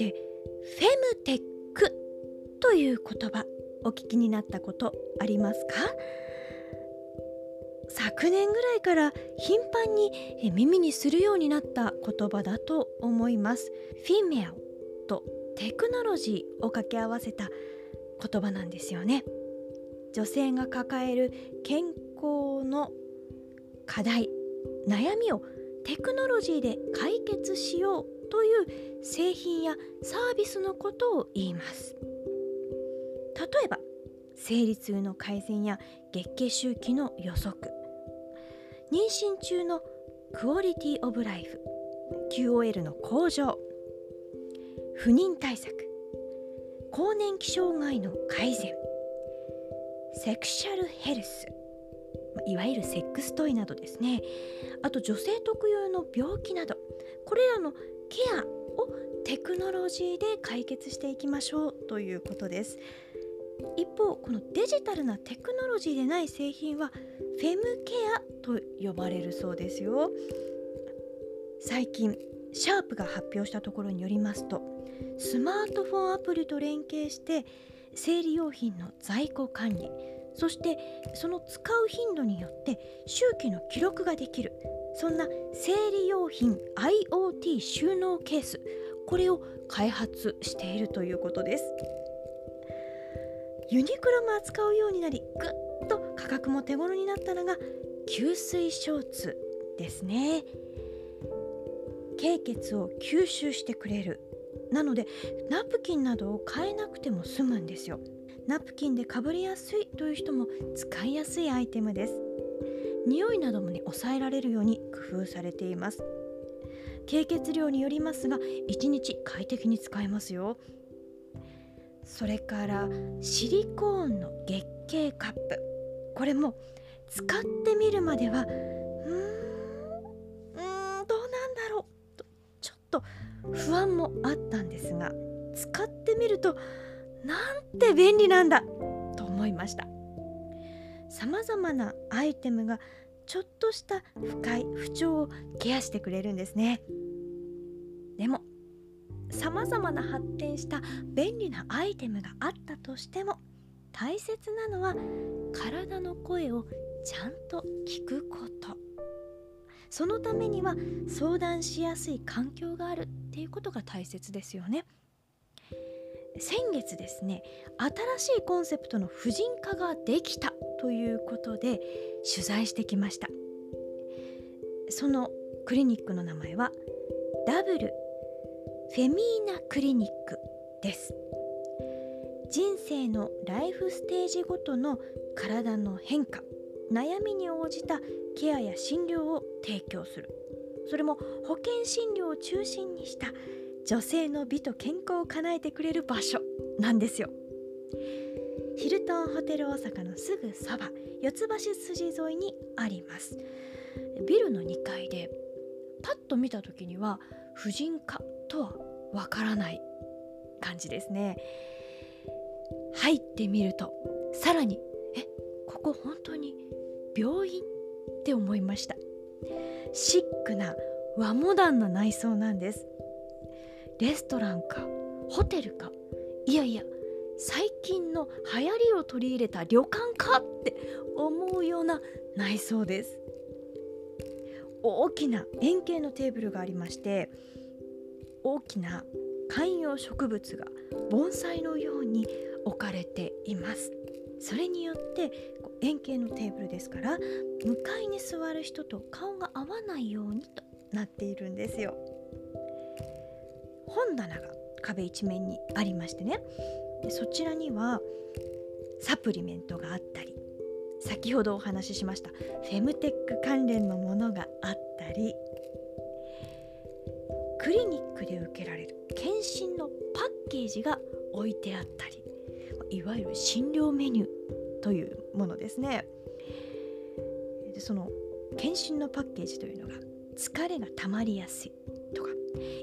さてフェムテックという言葉お聞きになったことありますか？昨年ぐらいから頻繁に耳にするようになった言葉だと思います。フィメアとテクノロジーを掛け合わせた言葉なんですよね。女性が抱える健康の課題悩みをテクノロジーで解決しようという製品やサービスのことを言います。例えば生理痛の改善や月経周期の予測。妊娠中のクオリティオブライフ QOL の向上。不妊対策。更年期障害の改善。セクシャルヘルス。いわゆるセックストイなどですね。あと女性特有の病気など。これらのケアをテクノロジーで解決していきましょうということです。一方このデジタルなテクノロジーでない製品はフェムケアと呼ばれるそうですよ。最近シャープが発表したところによりますとスマートフォンアプリと連携して生理用品の在庫管理そしてその使う頻度によって周期の記録ができる。そんな生理用品 IoT 収納ケースこれを開発しているということです。ユニクロも扱うようになりぐっと価格も手頃になったのが吸水ショーツですね。経血を吸収してくれる。なのでナプキンなどを変えなくても済むんですよ。ナプキンでかぶりやすいという人も使いやすいアイテムです。匂いなどもね抑えられるように工夫されています。経血量によりますが1日快適に使えますよ。それからシリコーンの月経カップ。これも使ってみるまではうーんうーんどうなんだろう。とちょっと不安もあったんですが使ってみるとなんて便利なんだと思いました。さまざまなアイテムがちょっとした不快不調をケアしてくれるんですね。でもさまざまな発展した便利なアイテムがあったとしても大切なのは体の声をちゃんと聞くこと。そのためには相談しやすい環境があるっていうことが大切ですよね。先月ですね新しいコンセプトの婦人科ができたということで取材してきました。そのクリニックの名前はダブルフェミーナクリニックです。人生のライフステージごとの体の変化悩みに応じたケアや診療を提供する。それも保険診療を中心にした女性の美と健康を叶えてくれる場所なんですよ。ヒルトンホテル大阪のすぐそば四つ橋筋沿いにあります。ビルの2階でパッと見た時には婦人科とはわからない感じですね。入ってみるとさらにえここ本当に病院って思いました。シックな和モダンな内装なんです。レストランかホテルか。いやいや最近の流行りを取り入れた旅館かって思うような内装です。大きな円形のテーブルがありまして大きな観葉植物が盆栽のように置かれています。それによって円形のテーブルですから向かいに座る人と顔が合わないようにとなっているんですよ。本棚が壁一面にありましてね。でそちらにはサプリメントがあったり先ほどお話ししましたフェムテック関連のものがあったりクリニックで受けられる検診のパッケージが置いてあったりいわゆる診療メニューというものですね。でその検診のパッケージというのが疲れがたまりやすい。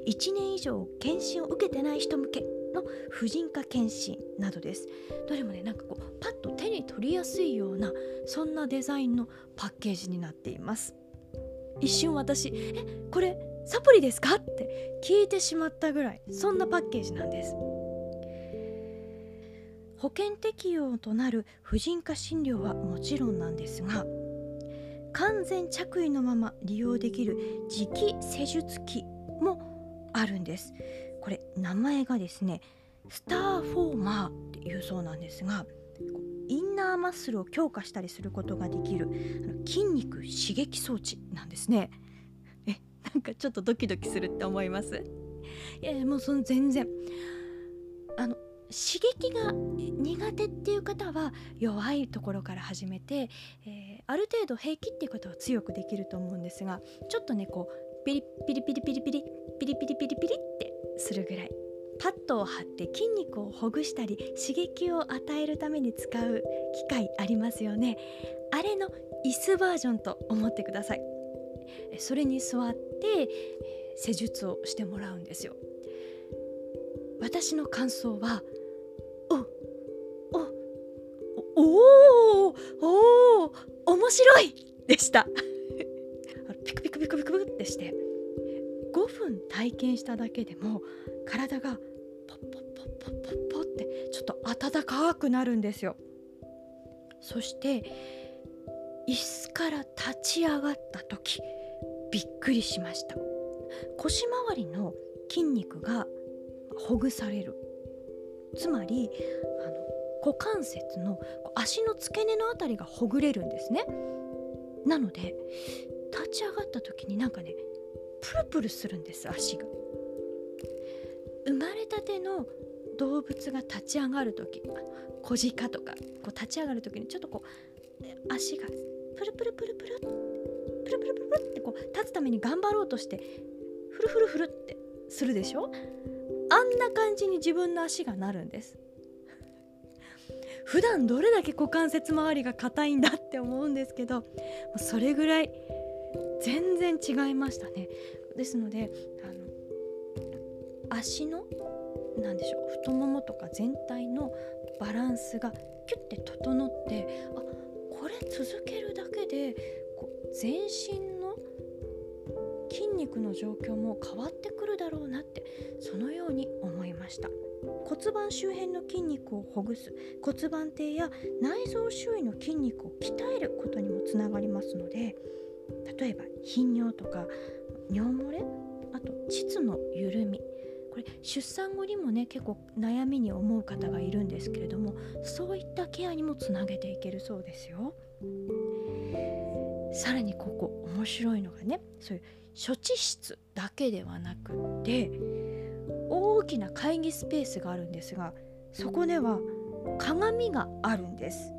1年以上検診を受けてない人向けの婦人科検診などです。どれもねなんかこうパッと手に取りやすいようなそんなデザインのパッケージになっています。一瞬私えこれサプリですか？って聞いてしまったぐらいそんなパッケージなんです。保険適用となる婦人科診療はもちろんなんですが完全着衣のまま利用できる磁気施術器もあるんです。これ名前がですねスターフォーマーっていうそうなんですがインナーマッスルを強化したりすることができる筋肉刺激装置なんですね。えなんかちょっとドキドキするって思います？いやもうその全然。あの刺激が苦手っていう方は弱いところから始めて、えー、ある程度平気っていう方は強くできると思うんですがちょっとねこうピリピリピリピリピリピリピリピリピリってするぐらい。パッドを貼って筋肉をほぐしたり刺激を与えるために使う機械ありますよね。あれの椅子バージョンと思ってください。それに座って施術をしてもらうんですよ。私の感想はおおおお面白いでした。ピクピクピクってして5分体験しただけでも体がポッポッポッポッポッポってちょっと温かくなるんですよそして椅子から立ち上がった時びっくりしました腰回りの筋肉がほぐされるつまりあの股関節の足の付け根の辺りがほぐれるんですねなので立ち上がった時になんかねプルプルするんです足が。生まれたての動物が立ち上がる時小鹿とかこう立ち上がる時にちょっとこう足がプルプルプルプルプルプルプルってこう立つために頑張ろうとしてフルフルフルってするでしょ？あんな感じに自分の足がなるんです。普段どれだけ股関節周りが硬いんだって思うんですけどそれぐらい全然違いましたねですのであの足の何でしょう太ももとか全体のバランスがキュッて整ってあこれ続けるだけでこう全身の筋肉の状況も変わってくるだろうなってそのように思いました。骨盤周辺の筋肉をほぐす骨盤底や内臓周囲の筋肉を鍛えることにもつながりますので例えば頻尿とか尿漏れあと膣の緩み。これ出産後にもね結構悩みに思う方がいるんですけれどもそういったケアにもつなげていけるそうですよ。さらにここ面白いのがねそういう処置室だけではなくって大きな会議スペースがあるんですがそこでは鏡があるんです。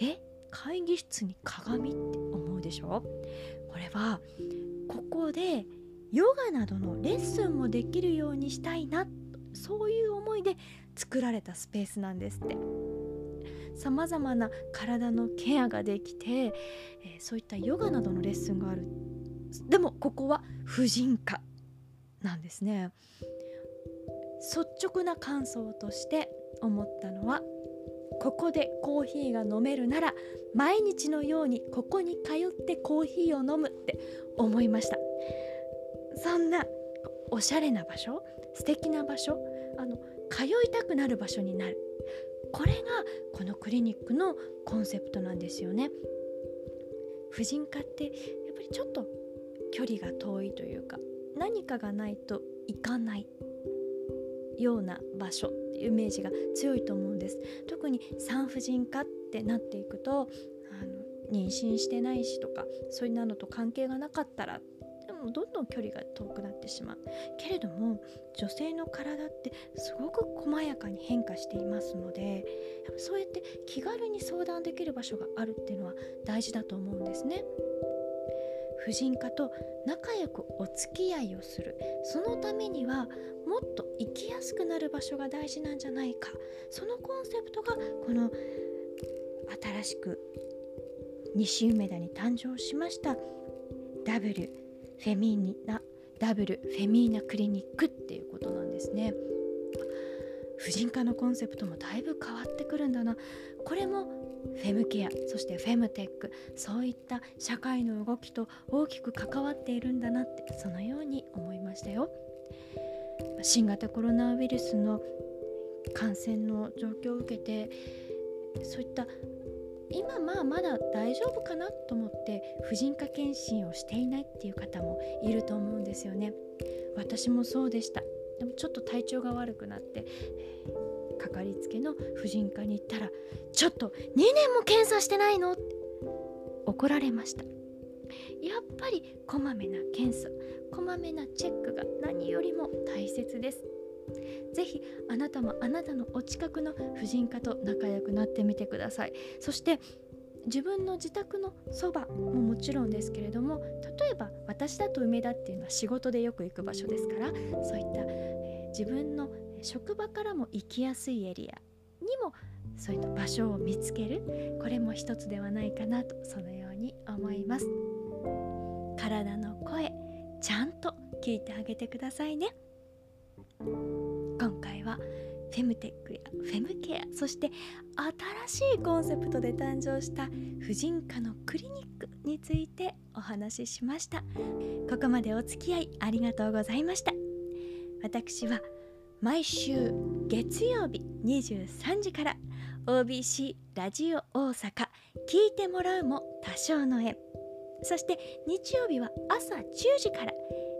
え？会議室に鏡って思うでしょ？これはここでヨガなどのレッスンもできるようにしたいなそういう思いで作られたスペースなんですって。さまざまな体のケアができて、えー、そういったヨガなどのレッスンがある。でもここは婦人科なんですね。率直な感想として思ったのはここでコーヒーが飲めるなら毎日のようにここに通ってコーヒーを飲むって思いました。そんなおしゃれな場所素敵な場所あの通いたくなる場所になる。これがこのクリニックのコンセプトなんですよね。婦人科ってやっぱりちょっと距離が遠いというか何かがないと行かないような場所。イメージが強いと思うんです特に産婦人科ってなっていくとあの妊娠してないしとかそういうのと関係がなかったらでもどんどん距離が遠くなってしまうけれども女性の体ってすごく細やかに変化していますのでそうやって気軽に相談できる場所があるっていうのは大事だと思うんですね。婦人科と仲良くお付き合いをする。そのためにはもっと生きやすくなる場所が大事なんじゃないか。そのコンセプトがこの新しく西梅田に誕生しました。ダブルフェミーナダブルフェミーナクリニックっていうことなんですね。婦人科のコンセプトもだいぶ変わってくるんだな。これもフェムケアそしてフェムテックそういった社会の動きと大きく関わっているんだなってそのように思いましたよ。新型コロナウイルスの感染の状況を受けてそういった今まあまだ大丈夫かなと思って婦人科検診をしていないっていう方もいると思うんですよね。私もそうでした。でもちょっと体調が悪くなってかかりつけの婦人科に行ったら「ちょっと2年も検査してないの?」って怒られました。やっぱりこまめな検査こまめなチェックが何よりも大切です。ぜひあなたもあなたのお近くの婦人科と仲良くなってみてください。そして自分の自宅のそばももちろんですけれども例えば私だと梅田っていうのは仕事でよく行く場所ですからそういった、えー、自分の職場からも行きやすいエリアにもそういった場所を見つけるこれも一つではないかなとそのように思います。体の声ちゃんと聞いてあげてくださいね。今回はフェムテックやフェムケアそして新しいコンセプトで誕生した婦人科のクリニックについてお話ししました。ここまでお付き合いありがとうございました。私は毎週月曜日23時から OBC ラジオ大阪聞いてもらうも多少の縁。そして日曜日は朝10時から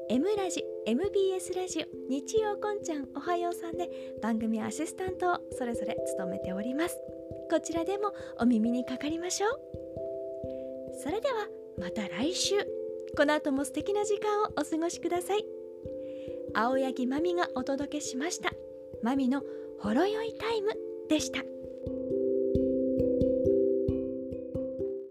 M ラジ MBS ラジオ日曜こんちゃんおはようさんで番組アシスタントをそれぞれ務めております。こちらでもお耳にかかりましょう。それではまた来週。この後も素敵な時間をお過ごしください。青柳まみがお届けしました。まみのほろ酔いタイムでした。